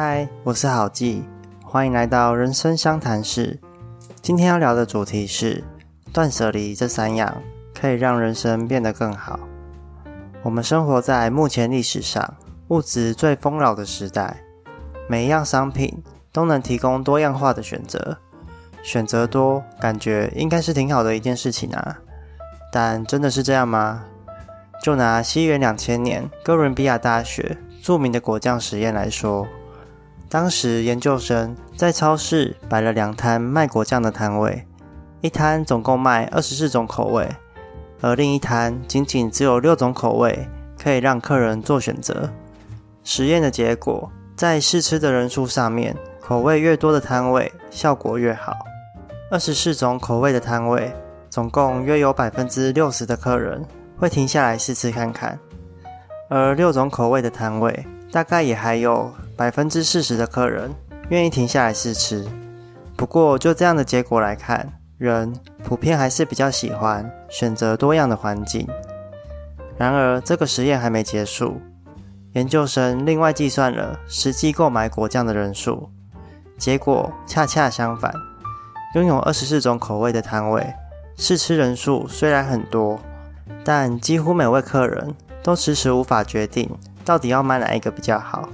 嗨，我是郝记，欢迎来到人生相谈室。今天要聊的主题是断舍离这三样可以让人生变得更好。我们生活在目前历史上物质最丰饶的时代，每一样商品都能提供多样化的选择，选择多，感觉应该是挺好的一件事情啊。但真的是这样吗？就拿西元两千年哥伦比亚大学著名的果酱实验来说，当时研究生在超市摆了两摊卖果酱的摊位，一摊总共卖二十四种口味，而另一摊仅仅只有六种口味可以让客人做选择。实验的结果，在试吃的人数上面，口味越多的摊位效果越好。二十四种口味的摊位，总共约有百分之六十的客人。会停下来试吃看看，而六种口味的摊位，大概也还有百分之四十的客人愿意停下来试吃。不过就这样的结果来看，人普遍还是比较喜欢选择多样的环境。然而这个实验还没结束，研究生另外计算了实际购买果酱的人数，结果恰恰相反，拥有二十四种口味的摊位，试吃人数虽然很多。但几乎每位客人都迟迟无法决定到底要买哪一个比较好，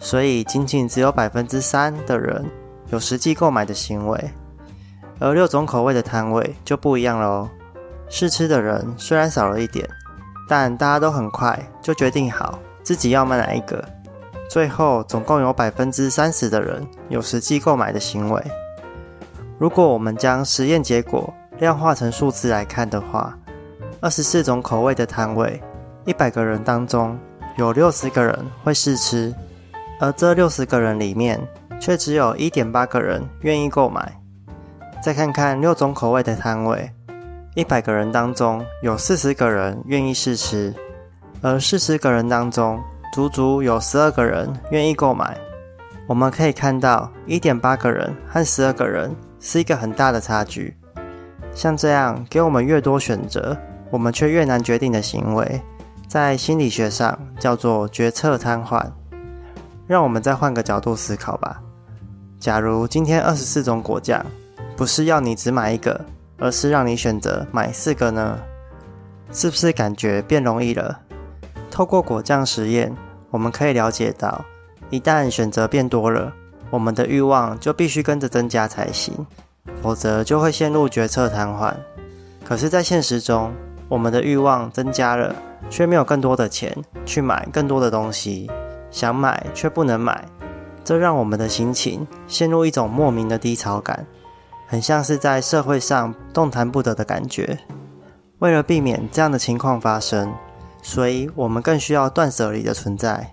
所以仅仅只有百分之三的人有实际购买的行为。而六种口味的摊位就不一样喽，试吃的人虽然少了一点，但大家都很快就决定好自己要买哪一个。最后总共有百分之三十的人有实际购买的行为。如果我们将实验结果量化成数字来看的话，二十四种口味的摊位，一百个人当中有六十个人会试吃，而这六十个人里面，却只有一点八个人愿意购买。再看看六种口味的摊位，一百个人当中有四十个人愿意试吃，而四十个人当中，足足有十二个人愿意购买。我们可以看到，一点八个人和十二个人是一个很大的差距。像这样给我们越多选择。我们却越难决定的行为，在心理学上叫做决策瘫痪。让我们再换个角度思考吧。假如今天二十四种果酱，不是要你只买一个，而是让你选择买四个呢？是不是感觉变容易了？透过果酱实验，我们可以了解到，一旦选择变多了，我们的欲望就必须跟着增加才行，否则就会陷入决策瘫痪。可是，在现实中，我们的欲望增加了，却没有更多的钱去买更多的东西，想买却不能买，这让我们的心情陷入一种莫名的低潮感，很像是在社会上动弹不得的感觉。为了避免这样的情况发生，所以我们更需要断舍离的存在，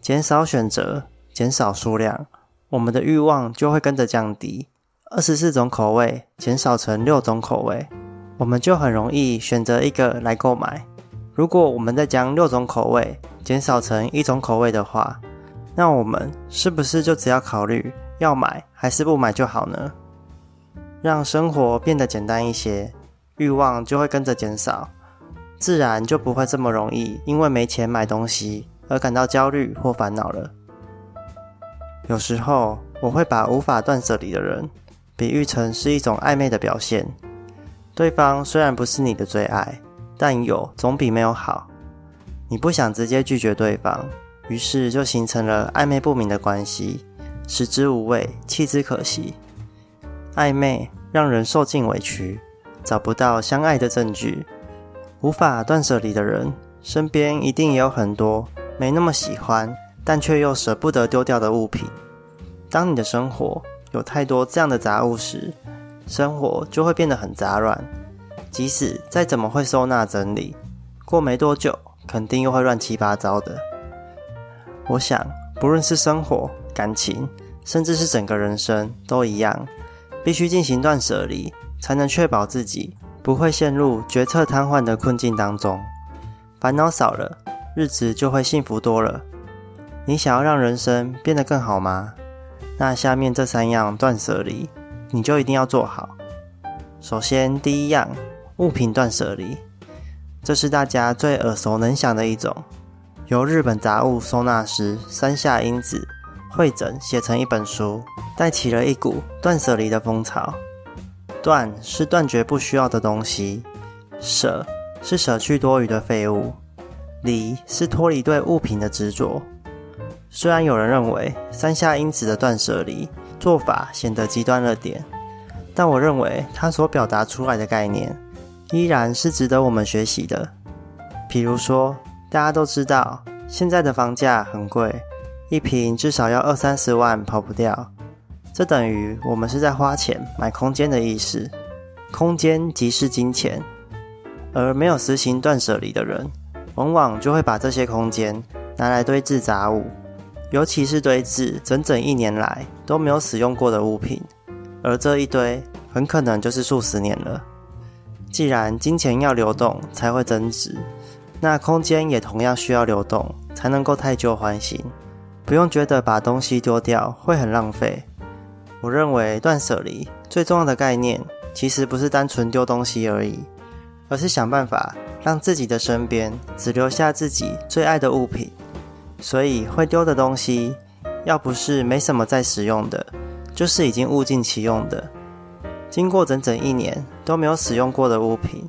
减少选择，减少数量，我们的欲望就会跟着降低。二十四种口味减少成六种口味。我们就很容易选择一个来购买。如果我们再将六种口味减少成一种口味的话，那我们是不是就只要考虑要买还是不买就好呢？让生活变得简单一些，欲望就会跟着减少，自然就不会这么容易因为没钱买东西而感到焦虑或烦恼了。有时候我会把无法断舍离的人比喻成是一种暧昧的表现。对方虽然不是你的最爱，但有总比没有好。你不想直接拒绝对方，于是就形成了暧昧不明的关系，食之无味，弃之可惜。暧昧让人受尽委屈，找不到相爱的证据，无法断舍离的人，身边一定也有很多没那么喜欢，但却又舍不得丢掉的物品。当你的生活有太多这样的杂物时，生活就会变得很杂乱，即使再怎么会收纳整理，过没多久肯定又会乱七八糟的。我想，不论是生活、感情，甚至是整个人生，都一样，必须进行断舍离，才能确保自己不会陷入决策瘫痪的困境当中。烦恼少了，日子就会幸福多了。你想要让人生变得更好吗？那下面这三样断舍离。你就一定要做好。首先，第一样，物品断舍离，这是大家最耳熟能详的一种，由日本杂物收纳师山下英子会诊写成一本书，带起了一股断舍离的风潮。断是断绝不需要的东西，舍是舍去多余的废物，离是脱离对物品的执着。虽然有人认为三下因子的断舍离做法显得极端了点，但我认为它所表达出来的概念依然是值得我们学习的。比如说，大家都知道现在的房价很贵，一平至少要二三十万，跑不掉。这等于我们是在花钱买空间的意思，空间即是金钱。而没有实行断舍离的人，往往就会把这些空间拿来堆置杂物。尤其是堆置整整一年来都没有使用过的物品，而这一堆很可能就是数十年了。既然金钱要流动才会增值，那空间也同样需要流动才能够太旧换新。不用觉得把东西丢掉会很浪费。我认为断舍离最重要的概念，其实不是单纯丢东西而已，而是想办法让自己的身边只留下自己最爱的物品。所以会丢的东西，要不是没什么在使用的，就是已经物尽其用的。经过整整一年都没有使用过的物品，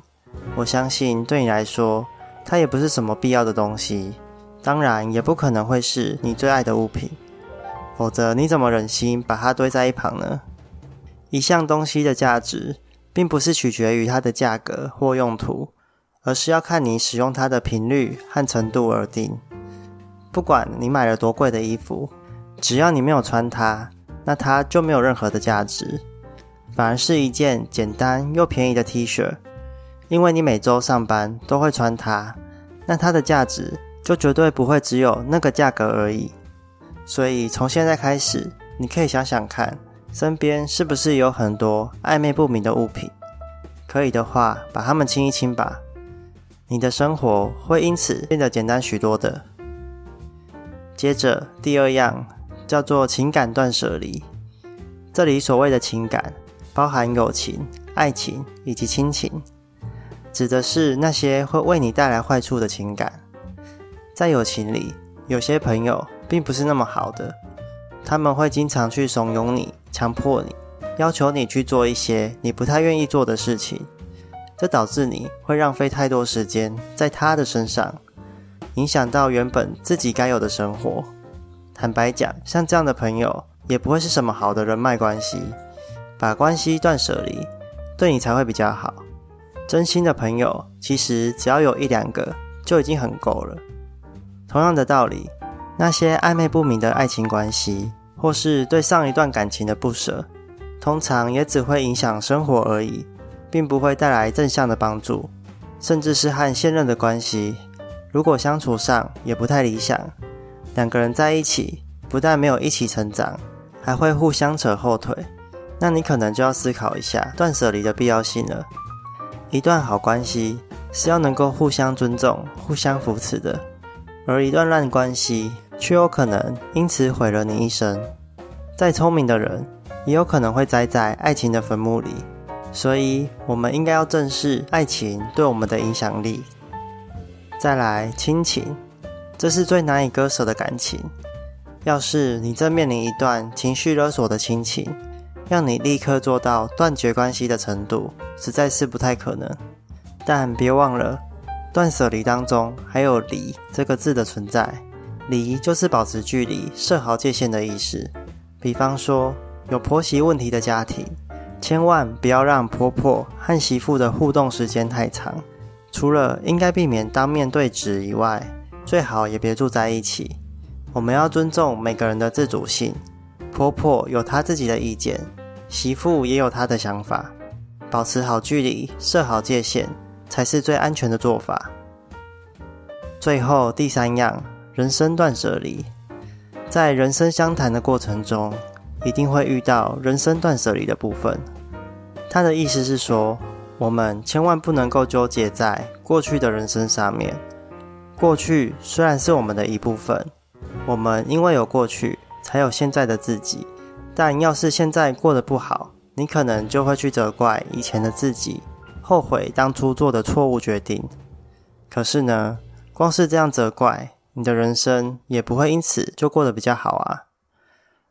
我相信对你来说，它也不是什么必要的东西，当然也不可能会是你最爱的物品。否则你怎么忍心把它堆在一旁呢？一项东西的价值，并不是取决于它的价格或用途，而是要看你使用它的频率和程度而定。不管你买了多贵的衣服，只要你没有穿它，那它就没有任何的价值。反而是一件简单又便宜的 T 恤，因为你每周上班都会穿它，那它的价值就绝对不会只有那个价格而已。所以从现在开始，你可以想想看，身边是不是有很多暧昧不明的物品？可以的话，把它们清一清吧。你的生活会因此变得简单许多的。接着，第二样叫做情感断舍离。这里所谓的情感，包含友情、爱情以及亲情，指的是那些会为你带来坏处的情感。在友情里，有些朋友并不是那么好的，他们会经常去怂恿你、强迫你、要求你去做一些你不太愿意做的事情，这导致你会浪费太多时间在他的身上。影响到原本自己该有的生活。坦白讲，像这样的朋友也不会是什么好的人脉关系。把关系断舍离，对你才会比较好。真心的朋友，其实只要有一两个就已经很够了。同样的道理，那些暧昧不明的爱情关系，或是对上一段感情的不舍，通常也只会影响生活而已，并不会带来正向的帮助，甚至是和现任的关系。如果相处上也不太理想，两个人在一起不但没有一起成长，还会互相扯后腿，那你可能就要思考一下断舍离的必要性了。一段好关系是要能够互相尊重、互相扶持的，而一段烂关系却有可能因此毁了你一生。再聪明的人也有可能会栽在爱情的坟墓里，所以我们应该要正视爱情对我们的影响力。再来亲情，这是最难以割舍的感情。要是你正面临一段情绪勒索的亲情，让你立刻做到断绝关系的程度，实在是不太可能。但别忘了，断舍离当中还有“离”这个字的存在。离就是保持距离、设好界限的意思。比方说，有婆媳问题的家庭，千万不要让婆婆和媳妇的互动时间太长。除了应该避免当面对质以外，最好也别住在一起。我们要尊重每个人的自主性。婆婆有她自己的意见，媳妇也有她的想法，保持好距离，设好界限，才是最安全的做法。最后第三样，人生断舍离。在人生相谈的过程中，一定会遇到人生断舍离的部分。他的意思是说。我们千万不能够纠结在过去的人生上面。过去虽然是我们的一部分，我们因为有过去，才有现在的自己。但要是现在过得不好，你可能就会去责怪以前的自己，后悔当初做的错误决定。可是呢，光是这样责怪，你的人生也不会因此就过得比较好啊。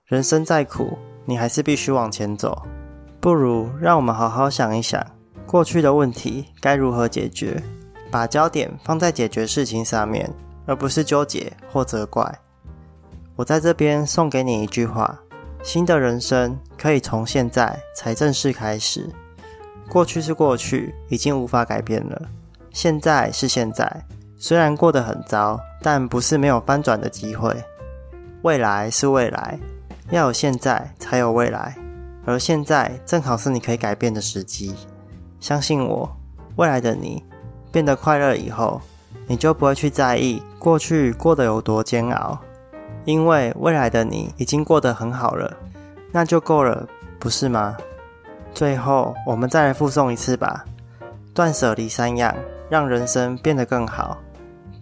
人生再苦，你还是必须往前走。不如让我们好好想一想，过去的问题该如何解决，把焦点放在解决事情上面，而不是纠结或责怪。我在这边送给你一句话：新的人生可以从现在才正式开始。过去是过去，已经无法改变了。现在是现在，虽然过得很糟，但不是没有翻转的机会。未来是未来。要有现在，才有未来，而现在正好是你可以改变的时机。相信我，未来的你变得快乐以后，你就不会去在意过去过得有多煎熬，因为未来的你已经过得很好了，那就够了，不是吗？最后，我们再来复诵一次吧。断舍离三样，让人生变得更好。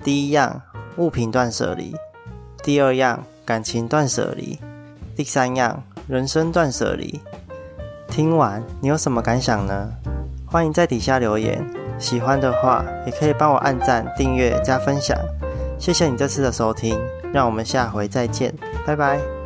第一样，物品断舍离；第二样，感情断舍离。第三样，人生断舍离。听完你有什么感想呢？欢迎在底下留言。喜欢的话，也可以帮我按赞、订阅、加分享。谢谢你这次的收听，让我们下回再见，拜拜。